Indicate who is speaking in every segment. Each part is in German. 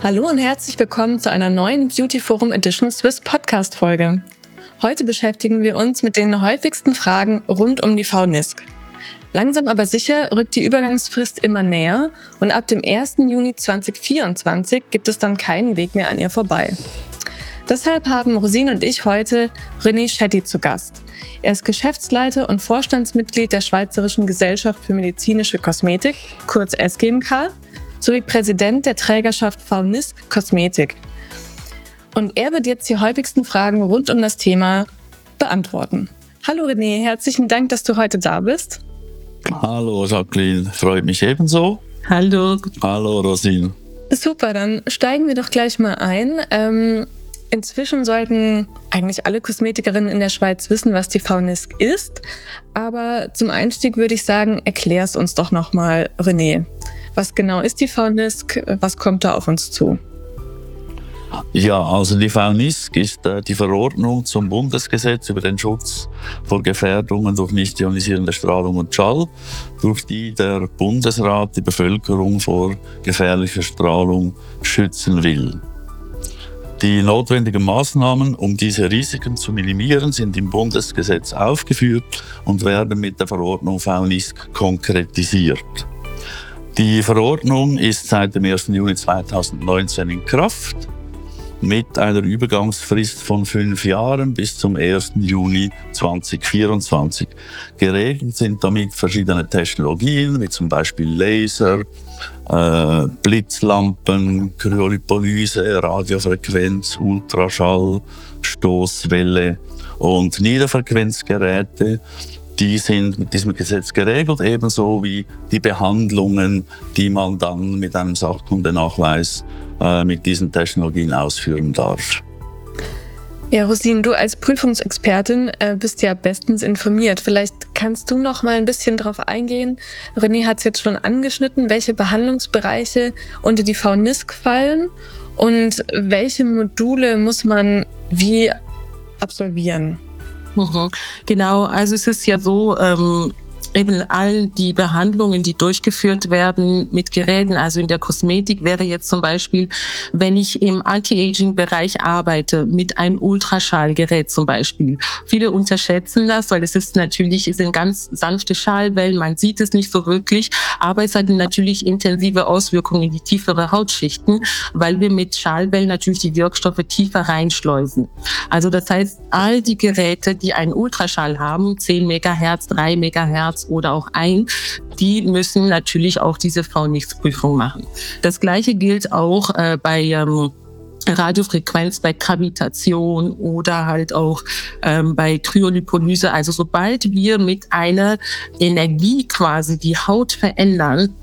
Speaker 1: Hallo und herzlich willkommen zu einer neuen Beauty Forum Edition Swiss Podcast Folge. Heute beschäftigen wir uns mit den häufigsten Fragen rund um die VNISC. Langsam aber sicher rückt die Übergangsfrist immer näher und ab dem 1. Juni 2024 gibt es dann keinen Weg mehr an ihr vorbei. Deshalb haben Rosine und ich heute René Schetti zu Gast. Er ist Geschäftsleiter und Vorstandsmitglied der Schweizerischen Gesellschaft für medizinische Kosmetik, kurz SGMK, sowie Präsident der Trägerschaft Faunisk Kosmetik. Und er wird jetzt die häufigsten Fragen rund um das Thema beantworten. Hallo René, herzlichen Dank, dass du heute da bist.
Speaker 2: Hallo Jacqueline, freut mich ebenso.
Speaker 3: Hallo.
Speaker 2: Hallo Rosin.
Speaker 1: Super, dann steigen wir doch gleich mal ein. Ähm, inzwischen sollten eigentlich alle Kosmetikerinnen in der Schweiz wissen, was die Faunisk ist. Aber zum Einstieg würde ich sagen, erklär es uns doch nochmal, René. Was genau ist die VNISC? Was kommt da auf uns zu?
Speaker 2: Ja, also die VNISC ist äh, die Verordnung zum Bundesgesetz über den Schutz vor Gefährdungen durch nicht ionisierende Strahlung und Schall, durch die der Bundesrat die Bevölkerung vor gefährlicher Strahlung schützen will. Die notwendigen Maßnahmen, um diese Risiken zu minimieren, sind im Bundesgesetz aufgeführt und werden mit der Verordnung VNISC konkretisiert. Die Verordnung ist seit dem 1. Juni 2019 in Kraft mit einer Übergangsfrist von fünf Jahren bis zum 1. Juni 2024. Geregelt sind damit verschiedene Technologien, wie zum Beispiel Laser, äh, Blitzlampen, Kryolipolyse, Radiofrequenz, Ultraschall, Stoßwelle und Niederfrequenzgeräte die sind mit diesem Gesetz geregelt, ebenso wie die Behandlungen, die man dann mit einem Sachkundenachweis äh, mit diesen Technologien ausführen darf.
Speaker 1: Ja, Rosin, du als Prüfungsexpertin äh, bist ja bestens informiert. Vielleicht kannst du noch mal ein bisschen darauf eingehen. René hat es jetzt schon angeschnitten, welche Behandlungsbereiche unter die VNISC fallen und welche Module muss man wie absolvieren.
Speaker 3: Mhm. Genau, also es ist ja so, ähm, eben all die Behandlungen, die durchgeführt werden mit Geräten, also in der Kosmetik wäre jetzt zum Beispiel, wenn ich im Anti-Aging-Bereich arbeite, mit einem Ultraschallgerät zum Beispiel. Viele unterschätzen das, weil es ist natürlich, es sind ganz sanfte Schallwellen, man sieht es nicht so wirklich, aber es hat natürlich intensive Auswirkungen in die tiefere Hautschichten, weil wir mit Schallwellen natürlich die Wirkstoffe tiefer reinschleusen. Also das heißt, all die Geräte, die einen Ultraschall haben, 10 Megahertz, 3 Megahertz, Arzt oder auch ein, die müssen natürlich auch diese Frauennichtsprüfung machen. Das Gleiche gilt auch äh, bei ähm, Radiofrequenz bei Gravitation oder halt auch ähm, bei Kryolipolyse. Also sobald wir mit einer Energie quasi die Haut verändern,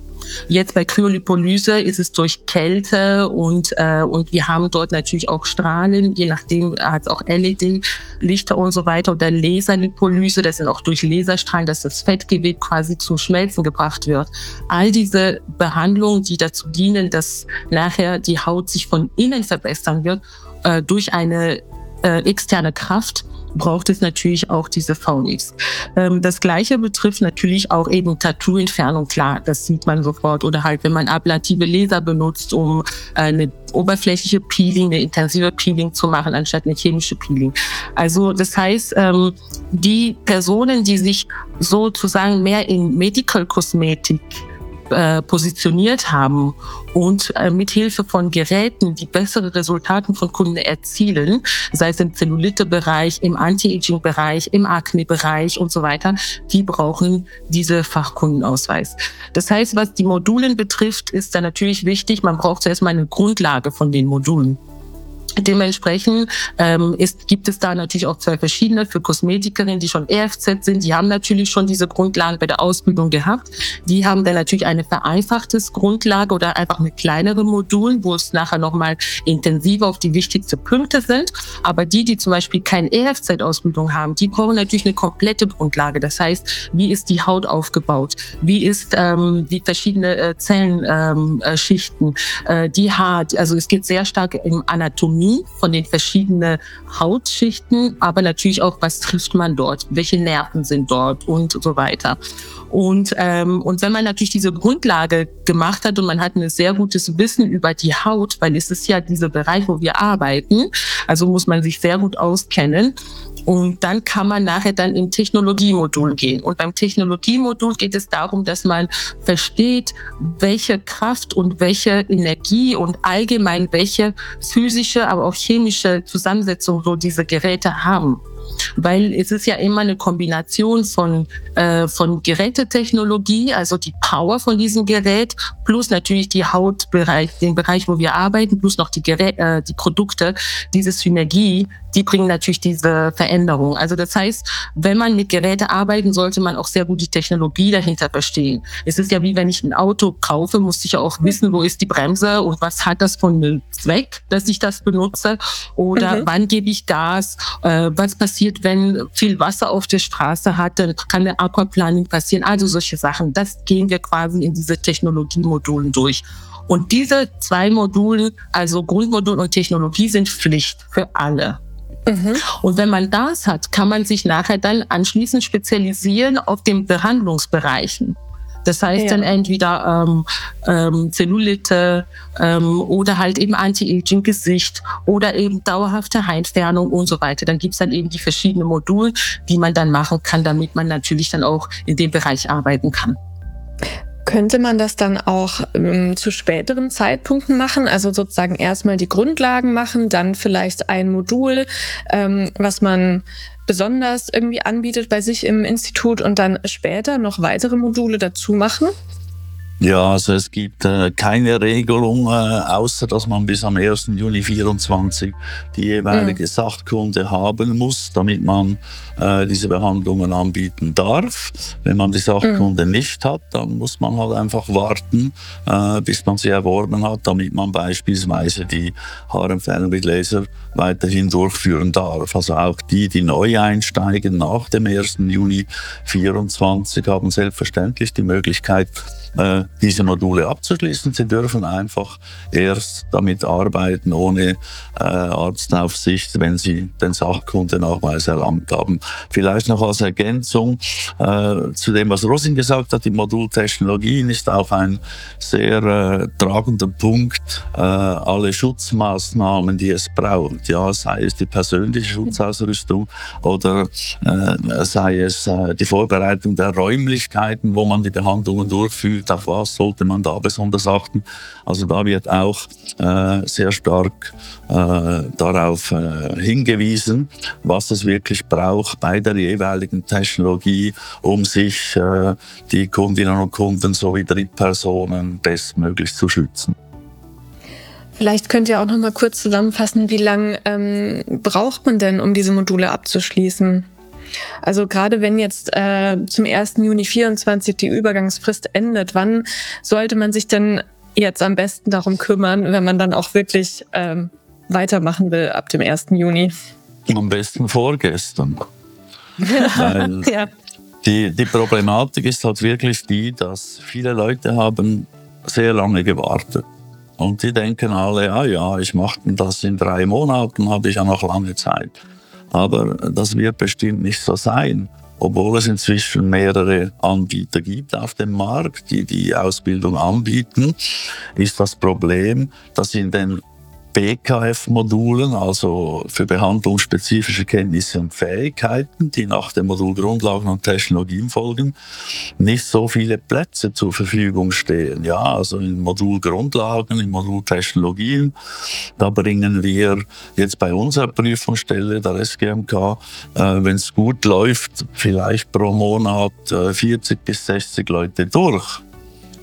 Speaker 3: Jetzt bei Kryolipolyse ist es durch Kälte und, äh, und wir haben dort natürlich auch Strahlen, je nachdem hat es auch LED-Lichter und so weiter oder Laserlipolyse, das sind auch durch Laserstrahlen, dass das Fettgewebe quasi zum Schmelzen gebracht wird. All diese Behandlungen, die dazu dienen, dass nachher die Haut sich von innen verbessern wird, äh, durch eine äh, externe Kraft, braucht es natürlich auch diese Phonics. Ähm, das Gleiche betrifft natürlich auch eben Tattoo-Entfernung, klar, das sieht man sofort. Oder halt, wenn man ablative Laser benutzt, um eine oberflächliche Peeling, eine intensive Peeling zu machen, anstatt eine chemische Peeling. Also das heißt, ähm, die Personen, die sich sozusagen mehr in Medical Kosmetik äh, positioniert haben und äh, mit von Geräten, die bessere Resultate von Kunden erzielen, sei es im Zellulite-Bereich, im Anti-Aging-Bereich, im Akne-Bereich und so weiter, die brauchen diese Fachkundenausweis. Das heißt, was die Modulen betrifft, ist da natürlich wichtig, man braucht zuerst mal eine Grundlage von den Modulen. Dementsprechend ähm, ist, gibt es da natürlich auch zwei verschiedene für Kosmetikerinnen, die schon EFZ sind. Die haben natürlich schon diese Grundlagen bei der Ausbildung gehabt. Die haben dann natürlich eine vereinfachtes Grundlage oder einfach mit kleineren Modulen, wo es nachher nochmal intensiver auf die wichtigsten Punkte sind. Aber die, die zum Beispiel keine EFZ-Ausbildung haben, die brauchen natürlich eine komplette Grundlage. Das heißt, wie ist die Haut aufgebaut? Wie ist ähm, die verschiedenen äh, Zellenschichten? Ähm, äh, die Haut, also es geht sehr stark in Anatomie Anatomie von den verschiedenen Hautschichten, aber natürlich auch, was trifft man dort, welche Nerven sind dort und so weiter. Und, ähm, und wenn man natürlich diese Grundlage gemacht hat und man hat ein sehr gutes Wissen über die Haut, weil es ist ja dieser Bereich, wo wir arbeiten, also muss man sich sehr gut auskennen. Und dann kann man nachher dann im Technologiemodul gehen. Und beim Technologiemodul geht es darum, dass man versteht, welche Kraft und welche Energie und allgemein welche physische, aber auch chemische Zusammensetzung so diese Geräte haben weil es ist ja immer eine Kombination von, äh, von Gerätetechnologie, also die Power von diesem Gerät, plus natürlich die Hautbereich, den Bereich, wo wir arbeiten, plus noch die, Gerät, äh, die Produkte, diese Synergie, die bringen natürlich diese Veränderung. Also das heißt, wenn man mit Geräten arbeiten, sollte man auch sehr gut die Technologie dahinter verstehen. Es ist ja wie wenn ich ein Auto kaufe, muss ich ja auch wissen, wo ist die Bremse und was hat das von einem Zweck, dass ich das benutze oder mhm. wann gebe ich Gas, äh, was passiert, wenn viel Wasser auf der Straße hat, dann kann eine Aquaplaning passieren, also solche Sachen. Das gehen wir quasi in diese Technologiemodulen durch. Und diese zwei Module, also Grundmodul und Technologie, sind Pflicht für alle. Mhm. Und wenn man das hat, kann man sich nachher dann anschließend spezialisieren auf den Behandlungsbereichen. Das heißt ja. dann entweder ähm, ähm, Zellulite ähm, oder halt eben Anti-Aging-Gesicht oder eben dauerhafte Haarentfernung und so weiter. Dann gibt's dann eben die verschiedenen Module, die man dann machen kann, damit man natürlich dann auch in dem Bereich arbeiten kann.
Speaker 1: Könnte man das dann auch ähm, zu späteren Zeitpunkten machen? Also sozusagen erstmal die Grundlagen machen, dann vielleicht ein Modul, ähm, was man besonders irgendwie anbietet bei sich im Institut und dann später noch weitere Module dazu machen?
Speaker 2: Ja, also es gibt äh, keine Regelung, äh, außer dass man bis am 1. Juni 2024 die jeweilige mhm. Sachkunde haben muss, damit man äh, diese Behandlungen anbieten darf. Wenn man die Sachkunde mhm. nicht hat, dann muss man halt einfach warten, äh, bis man sie erworben hat, damit man beispielsweise die Haarentfernung mit Laser weiterhin durchführen darf. Also auch die, die neu einsteigen nach dem 1. Juni 2024, haben selbstverständlich die Möglichkeit, äh, diese Module abzuschließen. Sie dürfen einfach erst damit arbeiten ohne äh, Arztaufsicht, wenn sie den Sachkundenachweis erlangt haben. Vielleicht noch als Ergänzung äh, zu dem, was Rosin gesagt hat, die Modultechnologien ist auch ein sehr äh, tragender Punkt. Äh, alle Schutzmaßnahmen, die es braucht, ja, sei es die persönliche Schutzausrüstung oder äh, sei es äh, die Vorbereitung der Räumlichkeiten, wo man die Behandlungen durchführt, auf was sollte man da besonders achten. Also da wird auch äh, sehr stark äh, darauf äh, hingewiesen, was es wirklich braucht bei der jeweiligen Technologie, um sich äh, die Kundinnen und Kunden sowie Drittpersonen bestmöglich zu schützen.
Speaker 1: Vielleicht könnt ihr auch noch mal kurz zusammenfassen, wie lange ähm, braucht man denn, um diese Module abzuschließen? Also gerade wenn jetzt äh, zum 1. Juni 24 die Übergangsfrist endet, wann sollte man sich denn jetzt am besten darum kümmern, wenn man dann auch wirklich ähm, weitermachen will ab dem 1. Juni?
Speaker 2: Am besten vorgestern. Weil ja. die, die Problematik ist halt wirklich die, dass viele Leute haben sehr lange gewartet. Und die denken alle, ah ja, ich mache das in drei Monaten, habe ich ja noch lange Zeit. Aber das wird bestimmt nicht so sein. Obwohl es inzwischen mehrere Anbieter gibt auf dem Markt, die die Ausbildung anbieten, ist das Problem, dass in den BKF-Modulen, also für behandlungsspezifische Kenntnisse und Fähigkeiten, die nach dem Modul Grundlagen und Technologien folgen, nicht so viele Plätze zur Verfügung stehen. Ja, also im Modul Grundlagen, im Modul Technologien, da bringen wir jetzt bei unserer Prüfungsstelle der SGMK, äh, wenn es gut läuft, vielleicht pro Monat äh, 40 bis 60 Leute durch.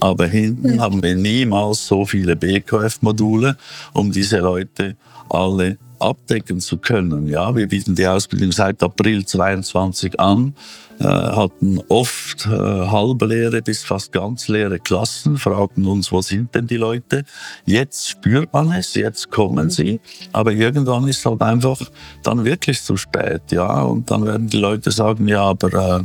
Speaker 2: Aber hinten mhm. haben wir niemals so viele BKF-Module, um diese Leute alle abdecken zu können. Ja, wir bieten die Ausbildung seit April 22 an, äh, hatten oft äh, halbleere bis fast ganz leere Klassen, fragten uns, wo sind denn die Leute? Jetzt spürt man es, jetzt kommen sie, aber irgendwann ist halt einfach dann wirklich zu spät, ja, und dann werden die Leute sagen, ja, aber äh,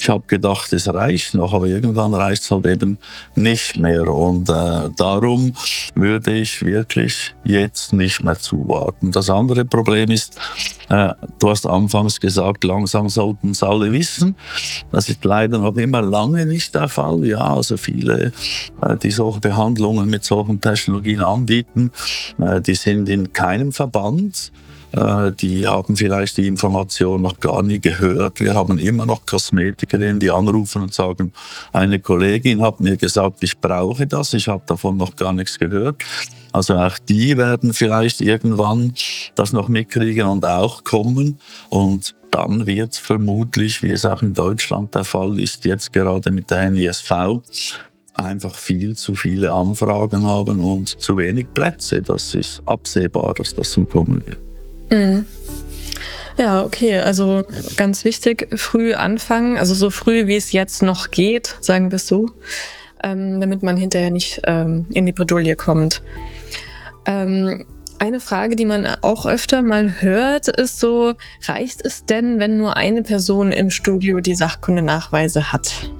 Speaker 2: ich habe gedacht, es reicht noch, aber irgendwann reicht es halt eben nicht mehr. Und äh, darum würde ich wirklich jetzt nicht mehr zuwarten. Das andere Problem ist, äh, du hast anfangs gesagt, langsam sollten es alle wissen. Das ist leider noch immer lange nicht der Fall. Ja, also viele, äh, die solche Behandlungen mit solchen Technologien anbieten, äh, die sind in keinem Verband. Äh, die haben vielleicht die Information noch gar nie gehört. Wir haben immer noch Kosmetikerinnen, die anrufen und sagen, eine Kollegin hat mir gesagt, ich brauche das, ich habe davon noch gar nichts gehört. Also auch die werden vielleicht irgendwann das noch mitkriegen und auch kommen. Und dann wird vermutlich, wie es auch in Deutschland der Fall ist, jetzt gerade mit der NISV, einfach viel zu viele Anfragen haben und zu wenig Plätze. Das ist absehbar, dass das so kommen wird.
Speaker 1: Mhm. Ja, okay. Also ganz wichtig, früh anfangen, also so früh wie es jetzt noch geht, sagen wir es so, ähm, damit man hinterher nicht ähm, in die Bredouille kommt. Ähm, eine Frage, die man auch öfter mal hört, ist so, reicht es denn, wenn nur eine Person im Studio die Sachkundenachweise hat?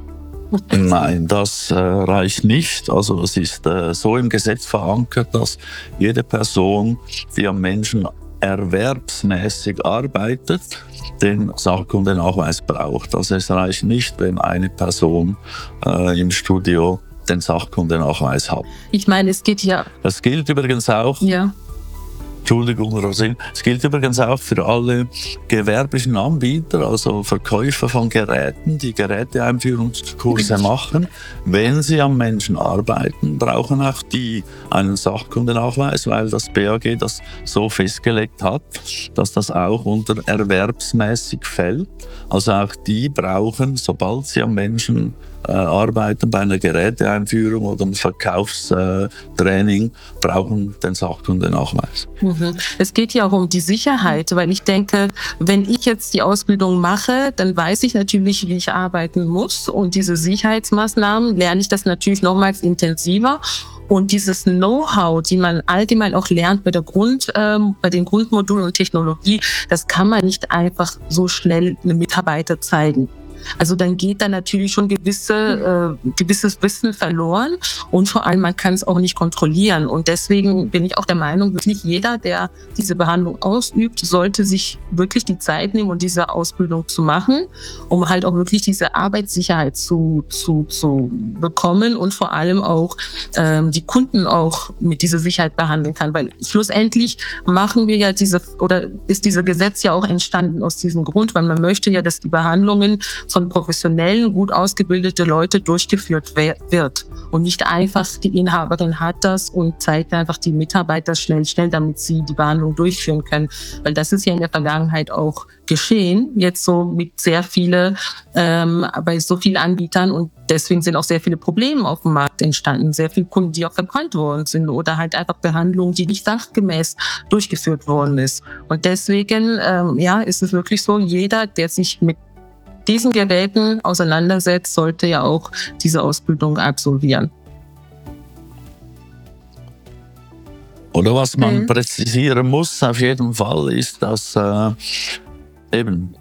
Speaker 2: Nein, das äh, reicht nicht. Also es ist äh, so im Gesetz verankert, dass jede Person, die am Menschen erwerbsmäßig arbeitet, den Sachkundenachweis braucht. Also es reicht nicht, wenn eine Person äh, im Studio den Sachkundenachweis hat.
Speaker 3: Ich meine, es geht ja.
Speaker 2: Das gilt übrigens auch ja. Entschuldigung, Rosin. Es gilt übrigens auch für alle gewerblichen Anbieter, also Verkäufer von Geräten, die Geräteeinführungskurse machen. Wenn sie am Menschen arbeiten, brauchen auch die einen Sachkundenachweis, weil das BAG das so festgelegt hat, dass das auch unter erwerbsmäßig fällt. Also auch die brauchen, sobald sie am Menschen äh, arbeiten bei einer Geräteeinführung oder einem Verkaufstraining, brauchen den Sachkundenachweis.
Speaker 3: Mhm. Es geht ja auch um die Sicherheit, weil ich denke, wenn ich jetzt die Ausbildung mache, dann weiß ich natürlich, wie ich arbeiten muss und diese Sicherheitsmaßnahmen lerne ich das natürlich nochmals intensiver und dieses Know-how, die man allgemein auch lernt bei der Grund, ähm, bei den Grundmodulen und Technologie, das kann man nicht einfach so schnell einem Mitarbeiter zeigen. Also dann geht da natürlich schon gewisse, äh, gewisses Wissen verloren und vor allem man kann es auch nicht kontrollieren. Und deswegen bin ich auch der Meinung, wirklich jeder, der diese Behandlung ausübt, sollte sich wirklich die Zeit nehmen und diese Ausbildung zu machen, um halt auch wirklich diese Arbeitssicherheit zu, zu, zu bekommen und vor allem auch ähm, die Kunden auch mit dieser Sicherheit behandeln kann. Weil schlussendlich machen wir ja diese oder ist dieses Gesetz ja auch entstanden aus diesem Grund, weil man möchte ja, dass die Behandlungen von professionellen, gut ausgebildete Leute durchgeführt wird. Und nicht einfach die Inhaberin hat das und zeigt einfach die Mitarbeiter schnell, schnell, damit sie die Behandlung durchführen können. Weil das ist ja in der Vergangenheit auch geschehen, jetzt so mit sehr viele, ähm, bei so vielen Anbietern und deswegen sind auch sehr viele Probleme auf dem Markt entstanden, sehr viele Kunden, die auch verbrannt worden sind oder halt einfach Behandlungen, die nicht sachgemäß durchgeführt worden ist. Und deswegen, ähm, ja, ist es wirklich so, jeder, der sich mit diesen Geräten auseinandersetzt, sollte ja auch diese Ausbildung absolvieren.
Speaker 2: Oder was man mhm. präzisieren muss auf jeden Fall ist, dass äh, eben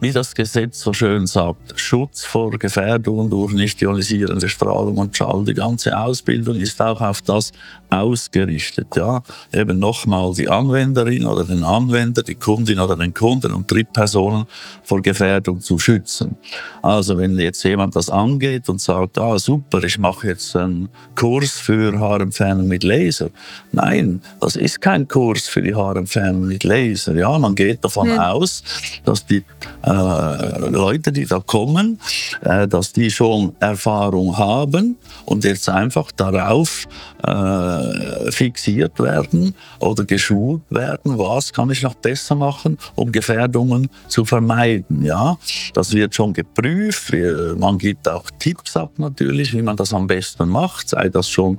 Speaker 2: wie das Gesetz so schön sagt, Schutz vor Gefährdungen durch nicht ionisierende Strahlung und Schall. Die ganze Ausbildung ist auch auf das ausgerichtet. Ja, eben nochmal die Anwenderin oder den Anwender, die Kundin oder den Kunden und Drittpersonen vor Gefährdung zu schützen. Also wenn jetzt jemand das angeht und sagt, ah super, ich mache jetzt einen Kurs für Haarentfernung mit Laser. Nein, das ist kein Kurs für die Haarentfernung mit Laser. Ja, man geht davon hm. aus, dass die äh, Leute, die da kommen, äh, dass die schon Erfahrung haben und jetzt einfach darauf äh, fixiert werden oder geschult werden, was kann ich noch besser machen, um Gefährdungen zu vermeiden. Ja, das wird schon geprüft. Man gibt auch Tipps ab natürlich, wie man das am besten macht, sei das schon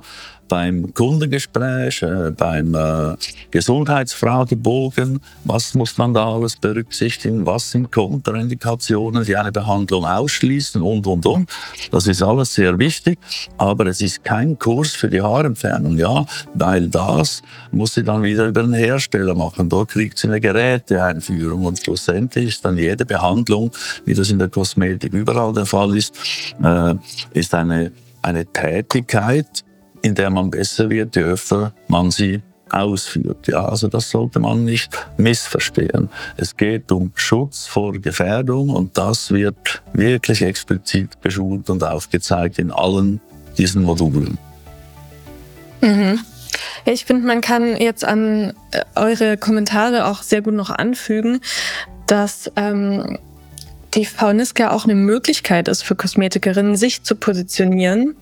Speaker 2: beim Kundengespräch, äh, beim äh, Gesundheitsfragebogen, was muss man da alles berücksichtigen, was sind Kontraindikationen, die eine Behandlung ausschließen und, und, und. Das ist alles sehr wichtig, aber es ist kein Kurs für die Haarentfernung, ja, weil das muss sie dann wieder über den Hersteller machen. Dort kriegt sie eine Geräteeinführung. Und schlussendlich ist dann jede Behandlung, wie das in der Kosmetik überall der Fall ist, äh, ist eine eine Tätigkeit, in der man besser wird, je öfter man sie ausführt. Ja, also das sollte man nicht missverstehen. Es geht um Schutz vor Gefährdung und das wird wirklich explizit geschult und aufgezeigt in allen diesen Modulen.
Speaker 1: Mhm. Ich finde, man kann jetzt an äh, eure Kommentare auch sehr gut noch anfügen, dass ähm, die Fauniska auch eine Möglichkeit ist für Kosmetikerinnen, sich zu positionieren.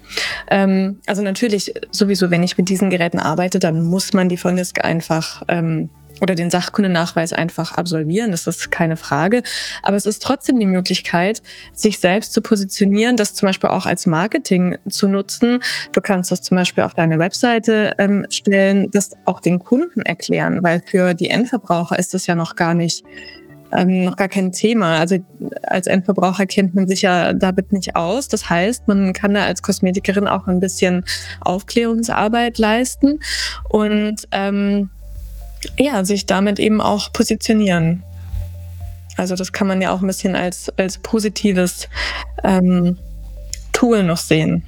Speaker 1: Ähm, also natürlich sowieso, wenn ich mit diesen Geräten arbeite, dann muss man die Fauniska einfach ähm, oder den Sachkundenachweis einfach absolvieren. Das ist keine Frage. Aber es ist trotzdem die Möglichkeit, sich selbst zu positionieren, das zum Beispiel auch als Marketing zu nutzen. Du kannst das zum Beispiel auf deine Webseite ähm, stellen, das auch den Kunden erklären, weil für die Endverbraucher ist das ja noch gar nicht ähm, noch gar kein Thema. Also als Endverbraucher kennt man sich ja damit nicht aus. Das heißt, man kann da als Kosmetikerin auch ein bisschen Aufklärungsarbeit leisten und ähm, ja, sich damit eben auch positionieren. Also das kann man ja auch ein bisschen als, als positives ähm, Tool noch sehen.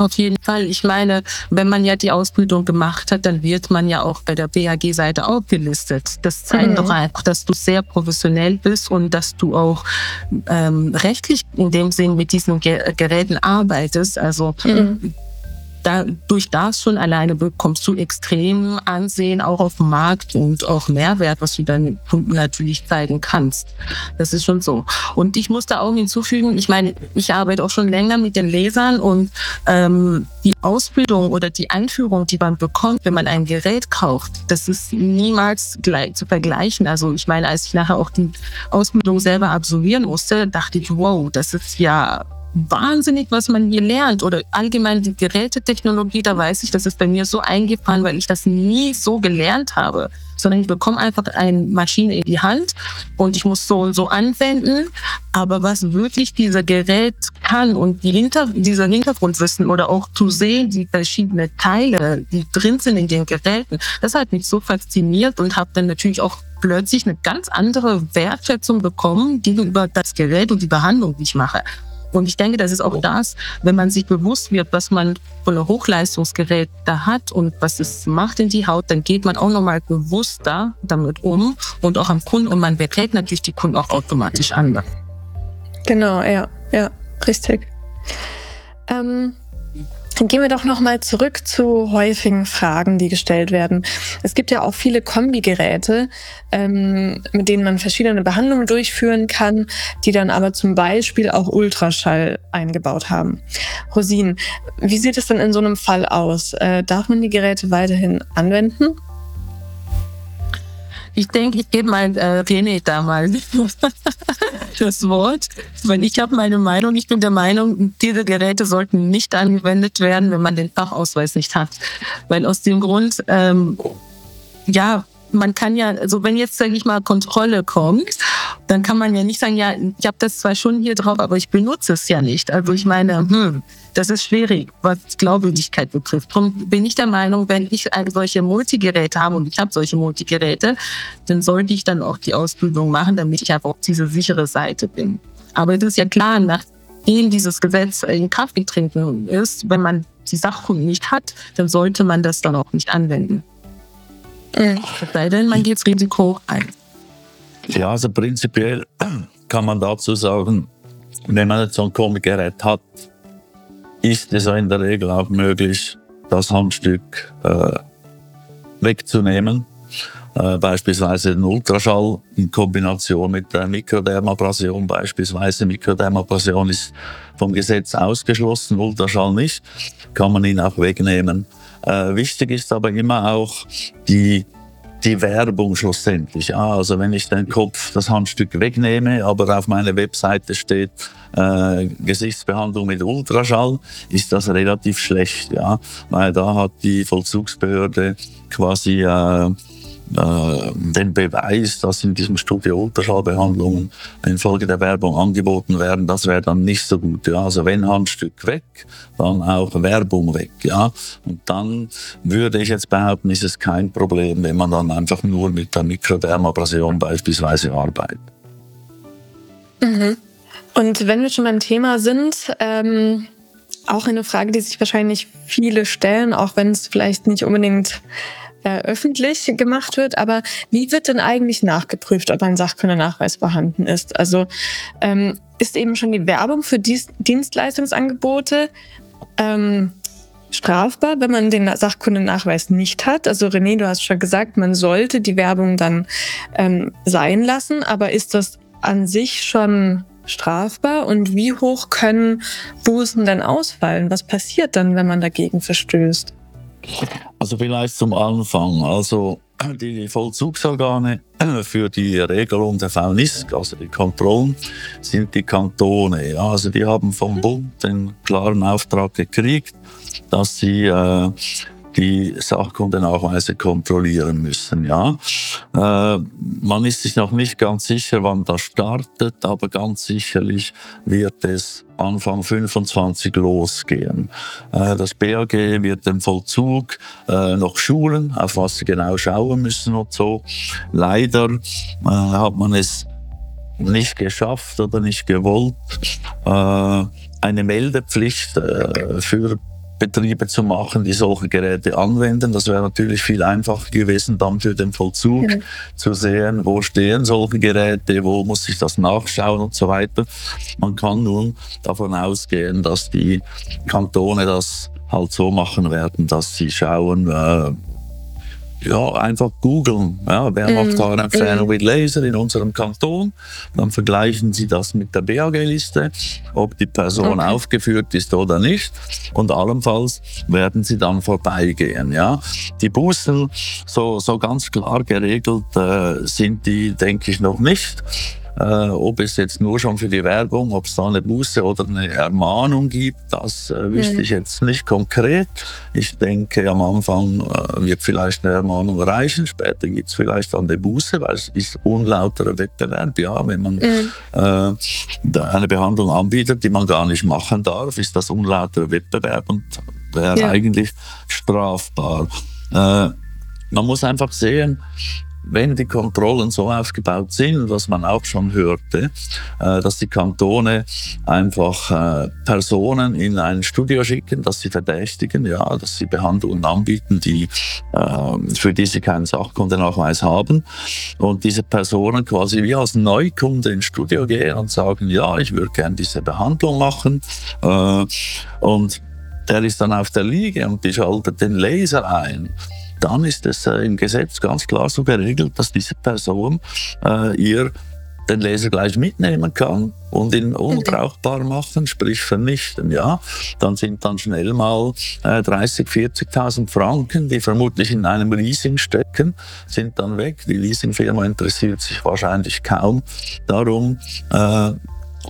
Speaker 3: Auf jeden Fall. Ich meine, wenn man ja die Ausbildung gemacht hat, dann wird man ja auch bei der BAG-Seite aufgelistet. Das zeigt mhm. doch einfach, dass du sehr professionell bist und dass du auch ähm, rechtlich in dem Sinn mit diesen Geräten arbeitest. Also mhm da, durch das schon alleine bekommst du extrem Ansehen auch auf dem Markt und auch Mehrwert, was du deinen Kunden natürlich zeigen kannst. Das ist schon so. Und ich muss da auch hinzufügen, ich meine, ich arbeite auch schon länger mit den Lesern und ähm, die Ausbildung oder die Einführung, die man bekommt, wenn man ein Gerät kauft, das ist niemals gleich zu vergleichen. Also ich meine, als ich nachher auch die Ausbildung selber absolvieren musste, dachte ich, wow, das ist ja wahnsinnig, was man hier lernt. Oder allgemein die Gerätetechnologie, da weiß ich, das ist bei mir so eingefahren, weil ich das nie so gelernt habe. Sondern ich bekomme einfach eine Maschine in die Hand und ich muss so und so anwenden. Aber was wirklich dieser Gerät kann und die Hinter dieser Hintergrundwissen oder auch zu sehen, die verschiedenen Teile, die drin sind in den Geräten, das hat mich so fasziniert und habe dann natürlich auch plötzlich eine ganz andere Wertschätzung bekommen gegenüber das Gerät und die Behandlung, die ich mache. Und ich denke, das ist auch das, wenn man sich bewusst wird, was man von einem Hochleistungsgerät da hat und was es macht in die Haut, dann geht man auch nochmal bewusster damit um und auch am Kunden und man berät natürlich die Kunden auch automatisch an.
Speaker 1: Genau, ja, ja, richtig. Ähm, gehen wir doch nochmal zurück zu häufigen Fragen, die gestellt werden. Es gibt ja auch viele Kombigeräte, ähm, mit denen man verschiedene Behandlungen durchführen kann, die dann aber zum Beispiel auch Ultraschall eingebaut haben. Rosin, wie sieht es denn in so einem Fall aus? Äh, darf man die Geräte weiterhin anwenden?
Speaker 3: Ich denke, ich gebe mal äh, René da mal das Wort. Weil ich habe meine Meinung, ich bin der Meinung, diese Geräte sollten nicht angewendet werden, wenn man den Fachausweis nicht hat. Weil aus dem Grund, ähm, ja, man kann ja, also wenn jetzt, sage ich mal, Kontrolle kommt dann kann man ja nicht sagen, ja, ich habe das zwar schon hier drauf, aber ich benutze es ja nicht. Also ich meine, hm, das ist schwierig, was Glaubwürdigkeit betrifft. Darum bin ich der Meinung, wenn ich eine solche Multigeräte habe und ich habe solche Multigeräte, dann sollte ich dann auch die Ausbildung machen, damit ich einfach auf diese sichere Seite bin. Aber es ist ja klar, nachdem dieses Gesetz in Kraft getreten ist, wenn man die Sachkunde nicht hat, dann sollte man das dann auch nicht anwenden. Es sei denn, man geht das Risiko ein.
Speaker 2: Ja, also prinzipiell kann man dazu sagen, wenn man jetzt so ein Comic-Gerät hat, ist es in der Regel auch möglich, das Handstück äh, wegzunehmen. Äh, beispielsweise den Ultraschall in Kombination mit der Mikrodermabrasion. Beispielsweise Mikrodermabrasion ist vom Gesetz ausgeschlossen, Ultraschall nicht. Kann man ihn auch wegnehmen. Äh, wichtig ist aber immer auch die die Werbung schlussendlich. Ja, also wenn ich den Kopf, das Handstück wegnehme, aber auf meiner Webseite steht äh, Gesichtsbehandlung mit Ultraschall, ist das relativ schlecht, ja, weil da hat die Vollzugsbehörde quasi äh, äh, den Beweis, dass in diesem Studio Ultraschallbehandlungen infolge der Werbung angeboten werden, das wäre dann nicht so gut. Ja. Also wenn Handstück weg, dann auch Werbung weg. Ja. Und dann würde ich jetzt behaupten, ist es kein Problem, wenn man dann einfach nur mit der Mikrodermabrasion beispielsweise arbeitet.
Speaker 1: Mhm. Und wenn wir schon beim Thema sind, ähm, auch eine Frage, die sich wahrscheinlich viele stellen, auch wenn es vielleicht nicht unbedingt äh, öffentlich gemacht wird. Aber wie wird denn eigentlich nachgeprüft, ob ein Sachkundennachweis vorhanden ist? Also ähm, ist eben schon die Werbung für Dies Dienstleistungsangebote ähm, strafbar, wenn man den Sachkundennachweis nicht hat? Also René, du hast schon gesagt, man sollte die Werbung dann ähm, sein lassen, aber ist das an sich schon strafbar und wie hoch können Bußen denn ausfallen? Was passiert dann, wenn man dagegen verstößt?
Speaker 2: Also vielleicht zum Anfang. Also die Vollzugsorgane für die Regelung der VNISC, also die Kontrollen, sind die Kantone. Ja, also die haben vom Bund den klaren Auftrag gekriegt, dass sie äh, die Sachkundenachweise kontrollieren müssen. Ja, äh, man ist sich noch nicht ganz sicher, wann das startet, aber ganz sicherlich wird es Anfang 25 losgehen. Äh, das BAG wird den Vollzug äh, noch schulen, auf was sie genau schauen müssen und so. Leider äh, hat man es nicht geschafft oder nicht gewollt, äh, eine Meldepflicht äh, für Betriebe zu machen, die solche Geräte anwenden. Das wäre natürlich viel einfacher gewesen, dann für den Vollzug ja. zu sehen, wo stehen solche Geräte, wo muss ich das nachschauen und so weiter. Man kann nun davon ausgehen, dass die Kantone das halt so machen werden, dass sie schauen, äh, ja, einfach googeln. Ja, wer macht mm. Haarentfernung mm. mit Laser in unserem Kanton? Dann vergleichen Sie das mit der BAG-Liste, ob die Person okay. aufgeführt ist oder nicht. Und allenfalls werden Sie dann vorbeigehen. Ja, die Bußen, so, so ganz klar geregelt äh, sind die, denke ich, noch nicht. Äh, ob es jetzt nur schon für die Werbung, ob es da eine Buße oder eine Ermahnung gibt, das äh, wüsste mhm. ich jetzt nicht konkret. Ich denke, am Anfang äh, wird vielleicht eine Ermahnung reichen, später gibt es vielleicht dann eine Buße, weil es ist unlauterer Wettbewerb. Ja, wenn man mhm. äh, eine Behandlung anbietet, die man gar nicht machen darf, ist das unlauterer Wettbewerb und wäre ja. eigentlich strafbar. Äh, man muss einfach sehen, wenn die Kontrollen so aufgebaut sind, was man auch schon hörte, äh, dass die Kantone einfach äh, Personen in ein Studio schicken, dass sie verdächtigen, ja, dass sie Behandlungen anbieten, die, äh, für die sie keinen Sachkundenachweis haben. Und diese Personen quasi wie als Neukunde ins Studio gehen und sagen, ja, ich würde gerne diese Behandlung machen. Und der ist dann auf der Liege und die schaltet den Laser ein dann ist es äh, im Gesetz ganz klar so geregelt, dass diese Person äh, ihr den Laser gleich mitnehmen kann und ihn unbrauchbar machen, sprich vernichten. Ja, dann sind dann schnell mal äh, 30, 40.000 Franken, die vermutlich in einem Leasing stecken, sind dann weg. Die Leasingfirma interessiert sich wahrscheinlich kaum darum, äh,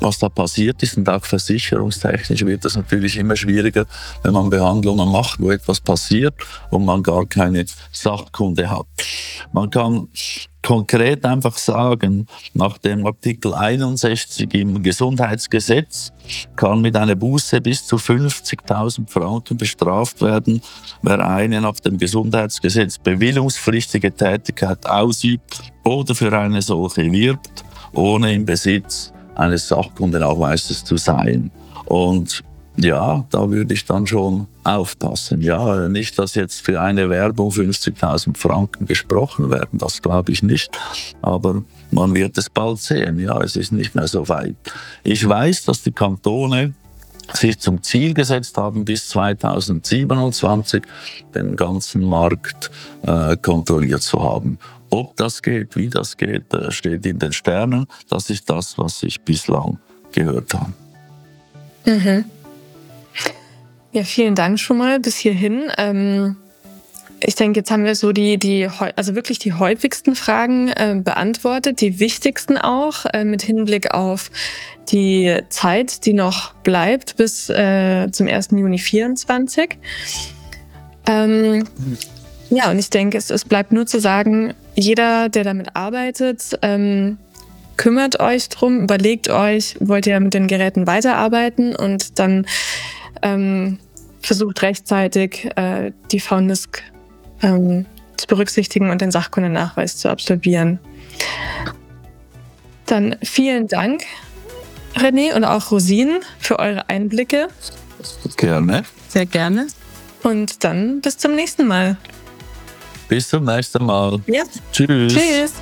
Speaker 2: was da passiert ist. Und auch versicherungstechnisch wird das natürlich immer schwieriger, wenn man Behandlungen macht, wo etwas passiert und man gar keine Sachkunde hat. Man kann konkret einfach sagen, nach dem Artikel 61 im Gesundheitsgesetz kann mit einer Buße bis zu 50.000 Franken bestraft werden, wer eine nach dem Gesundheitsgesetz bewilligungspflichtige Tätigkeit ausübt oder für eine solche wirbt, ohne im Besitz eines Sachkundenachweises zu sein. Und ja, da würde ich dann schon aufpassen. Ja, nicht, dass jetzt für eine Werbung 50.000 Franken gesprochen werden, das glaube ich nicht. Aber man wird es bald sehen. Ja, es ist nicht mehr so weit. Ich weiß, dass die Kantone sich zum Ziel gesetzt haben, bis 2027 den ganzen Markt äh, kontrolliert zu haben. Ob das geht, wie das geht, äh, steht in den Sternen. Das ist das, was ich bislang gehört habe.
Speaker 1: Mhm. Ja, vielen Dank schon mal bis hierhin. Ähm, ich denke, jetzt haben wir so die, die, also wirklich die häufigsten Fragen äh, beantwortet, die wichtigsten auch, äh, mit Hinblick auf die Zeit, die noch bleibt bis äh, zum 1. Juni 2024. Ähm, ja, und ich denke, es, es bleibt nur zu sagen, jeder, der damit arbeitet, ähm, kümmert euch drum, überlegt euch, wollt ihr mit den Geräten weiterarbeiten und dann ähm, versucht rechtzeitig äh, die VNISC ähm, zu berücksichtigen und den Sachkundennachweis zu absolvieren. Dann vielen Dank, René und auch Rosin, für eure Einblicke.
Speaker 2: Gerne.
Speaker 3: Sehr gerne.
Speaker 1: Und dann bis zum nächsten Mal.
Speaker 2: Bis zum nächsten Mal.
Speaker 1: Ja.
Speaker 2: Tschüss.
Speaker 1: Tschüss.